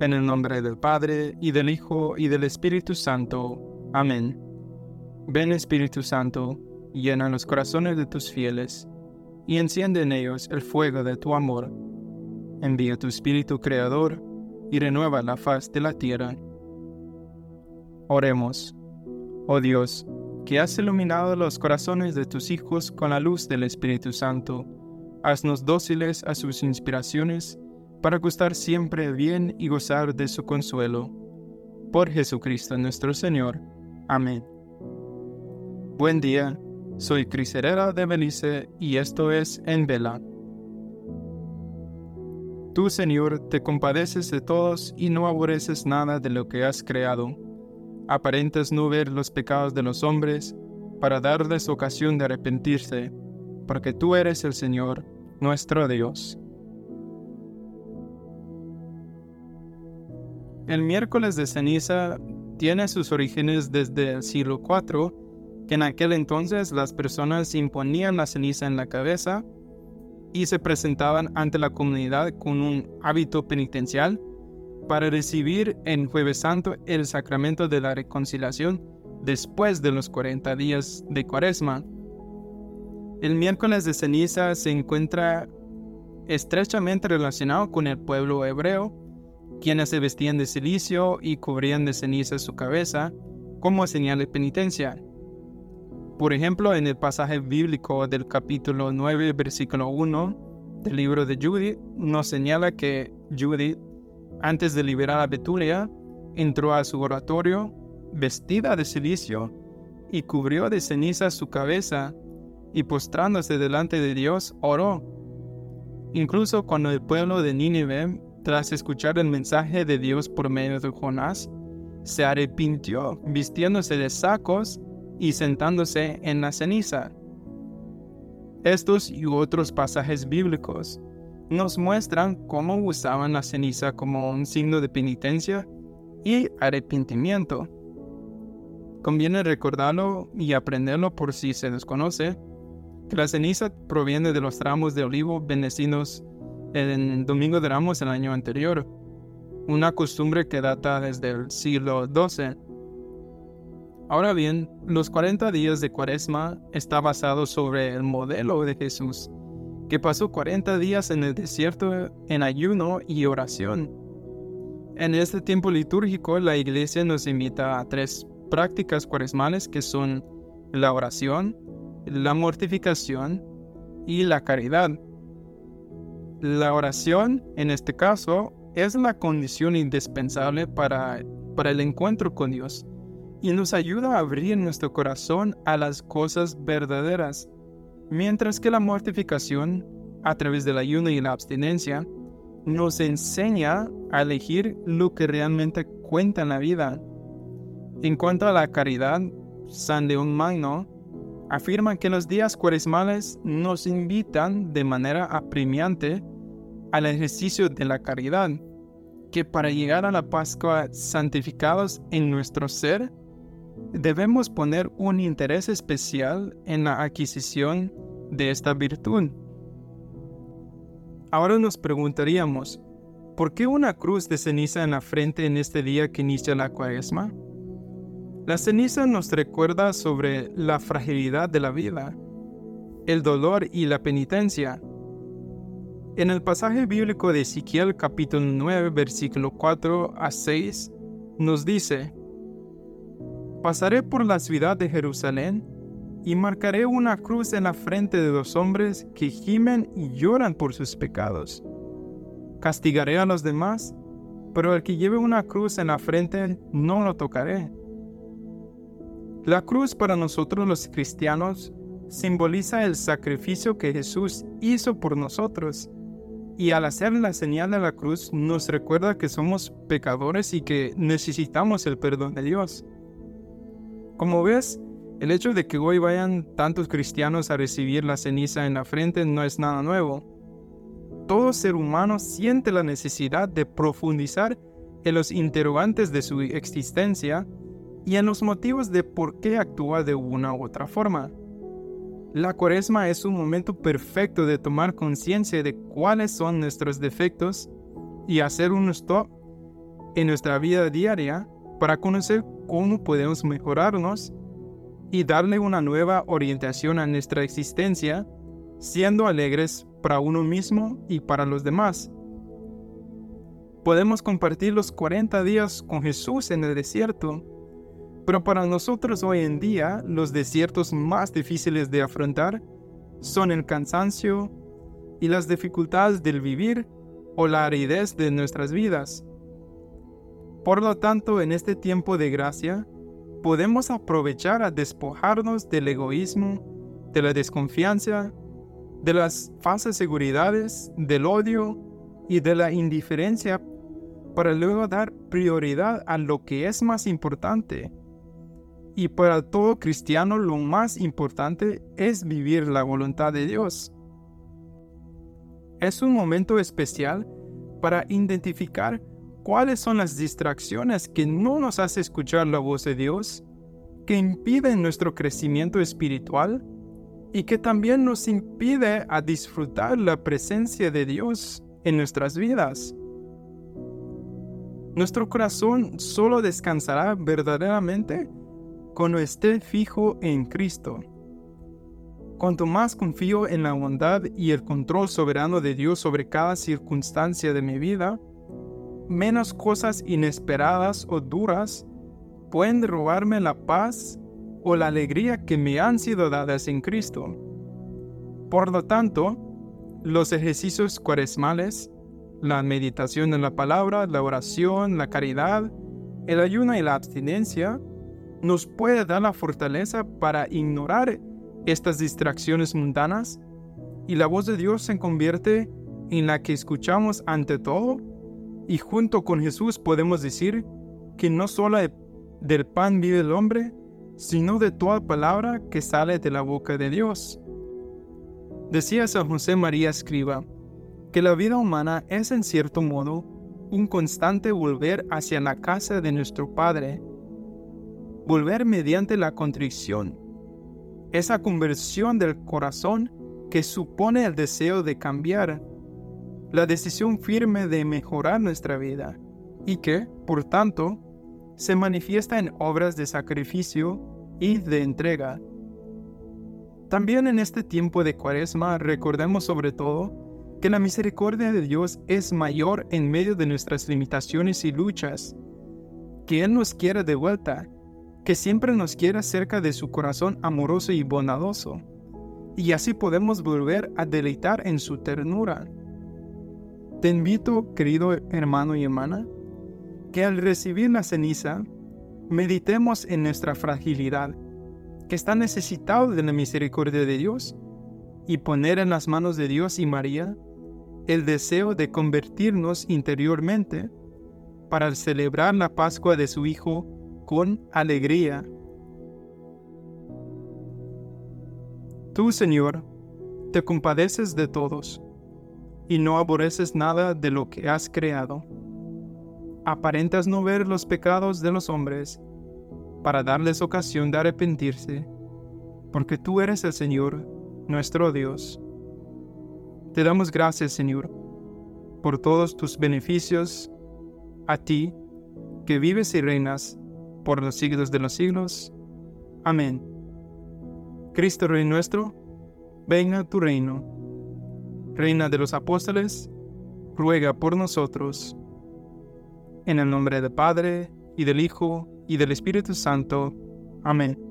En el nombre del Padre, y del Hijo, y del Espíritu Santo. Amén. Ven Espíritu Santo, llena los corazones de tus fieles, y enciende en ellos el fuego de tu amor. Envía tu Espíritu Creador, y renueva la faz de la tierra. Oremos. Oh Dios, que has iluminado los corazones de tus hijos con la luz del Espíritu Santo, haznos dóciles a sus inspiraciones, para gustar siempre bien y gozar de su consuelo. Por Jesucristo nuestro Señor. Amén. Buen día, soy Cris de Belice y esto es En Vela. Tú, Señor, te compadeces de todos y no aborreces nada de lo que has creado. Aparentas no ver los pecados de los hombres para darles ocasión de arrepentirse, porque tú eres el Señor, nuestro Dios. El miércoles de ceniza tiene sus orígenes desde el siglo IV, que en aquel entonces las personas imponían la ceniza en la cabeza y se presentaban ante la comunidad con un hábito penitencial para recibir en Jueves Santo el sacramento de la reconciliación después de los 40 días de Cuaresma. El miércoles de ceniza se encuentra estrechamente relacionado con el pueblo hebreo, quienes se vestían de silicio y cubrían de ceniza su cabeza como señal de penitencia. Por ejemplo, en el pasaje bíblico del capítulo 9, versículo 1 del libro de Judith, nos señala que Judith, antes de liberar a Betulia, entró a su oratorio vestida de silicio y cubrió de ceniza su cabeza y postrándose delante de Dios oró. Incluso cuando el pueblo de Nínive tras escuchar el mensaje de Dios por medio de Jonás, se arrepintió vistiéndose de sacos y sentándose en la ceniza. Estos y otros pasajes bíblicos nos muestran cómo usaban la ceniza como un signo de penitencia y arrepentimiento. Conviene recordarlo y aprenderlo por si se desconoce, que la ceniza proviene de los tramos de olivo bendecidos en Domingo de Ramos el año anterior, una costumbre que data desde el siglo XII. Ahora bien, los 40 días de Cuaresma está basado sobre el modelo de Jesús, que pasó 40 días en el desierto en ayuno y oración. En este tiempo litúrgico, la Iglesia nos invita a tres prácticas cuaresmales que son la oración, la mortificación y la caridad. La oración, en este caso, es la condición indispensable para, para el encuentro con Dios y nos ayuda a abrir nuestro corazón a las cosas verdaderas, mientras que la mortificación, a través del ayuno y la abstinencia, nos enseña a elegir lo que realmente cuenta en la vida. En cuanto a la caridad, San León Magno afirma que los días cuaresmales nos invitan de manera apremiante al ejercicio de la caridad, que para llegar a la Pascua santificados en nuestro ser, debemos poner un interés especial en la adquisición de esta virtud. Ahora nos preguntaríamos, ¿por qué una cruz de ceniza en la frente en este día que inicia la cuaresma? La ceniza nos recuerda sobre la fragilidad de la vida, el dolor y la penitencia. En el pasaje bíblico de Ezequiel capítulo 9 versículo 4 a 6 nos dice, Pasaré por la ciudad de Jerusalén y marcaré una cruz en la frente de los hombres que gimen y lloran por sus pecados. Castigaré a los demás, pero el que lleve una cruz en la frente no lo tocaré. La cruz para nosotros los cristianos simboliza el sacrificio que Jesús hizo por nosotros. Y al hacer la señal de la cruz nos recuerda que somos pecadores y que necesitamos el perdón de Dios. Como ves, el hecho de que hoy vayan tantos cristianos a recibir la ceniza en la frente no es nada nuevo. Todo ser humano siente la necesidad de profundizar en los interrogantes de su existencia y en los motivos de por qué actúa de una u otra forma. La cuaresma es un momento perfecto de tomar conciencia de cuáles son nuestros defectos y hacer un stop en nuestra vida diaria para conocer cómo podemos mejorarnos y darle una nueva orientación a nuestra existencia, siendo alegres para uno mismo y para los demás. Podemos compartir los 40 días con Jesús en el desierto, pero para nosotros hoy en día los desiertos más difíciles de afrontar son el cansancio y las dificultades del vivir o la aridez de nuestras vidas. Por lo tanto, en este tiempo de gracia, podemos aprovechar a despojarnos del egoísmo, de la desconfianza, de las falsas seguridades, del odio y de la indiferencia para luego dar prioridad a lo que es más importante. Y para todo cristiano lo más importante es vivir la voluntad de Dios. Es un momento especial para identificar cuáles son las distracciones que no nos hacen escuchar la voz de Dios, que impiden nuestro crecimiento espiritual y que también nos impide a disfrutar la presencia de Dios en nuestras vidas. Nuestro corazón solo descansará verdaderamente cuando esté fijo en Cristo. Cuanto más confío en la bondad y el control soberano de Dios sobre cada circunstancia de mi vida, menos cosas inesperadas o duras pueden robarme la paz o la alegría que me han sido dadas en Cristo. Por lo tanto, los ejercicios cuaresmales, la meditación en la palabra, la oración, la caridad, el ayuno y la abstinencia, nos puede dar la fortaleza para ignorar estas distracciones mundanas y la voz de Dios se convierte en la que escuchamos ante todo y junto con Jesús podemos decir que no solo del pan vive el hombre, sino de toda palabra que sale de la boca de Dios. Decía San José María Escriba que la vida humana es en cierto modo un constante volver hacia la casa de nuestro Padre, volver mediante la contrición, esa conversión del corazón que supone el deseo de cambiar la decisión firme de mejorar nuestra vida y que, por tanto, se manifiesta en obras de sacrificio y de entrega. También en este tiempo de cuaresma recordemos sobre todo que la misericordia de Dios es mayor en medio de nuestras limitaciones y luchas, que Él nos quiere de vuelta, que siempre nos quiere cerca de su corazón amoroso y bondadoso, y así podemos volver a deleitar en su ternura. Te invito, querido hermano y hermana, que al recibir la ceniza, meditemos en nuestra fragilidad, que está necesitado de la misericordia de Dios, y poner en las manos de Dios y María el deseo de convertirnos interiormente para celebrar la Pascua de su Hijo con alegría. Tú, Señor, te compadeces de todos y no aborreces nada de lo que has creado. Aparentas no ver los pecados de los hombres para darles ocasión de arrepentirse, porque tú eres el Señor, nuestro Dios. Te damos gracias, Señor, por todos tus beneficios, a ti, que vives y reinas por los siglos de los siglos. Amén. Cristo Rey nuestro, venga tu reino Reina de los Apóstoles, ruega por nosotros. En el nombre del Padre, y del Hijo, y del Espíritu Santo. Amén.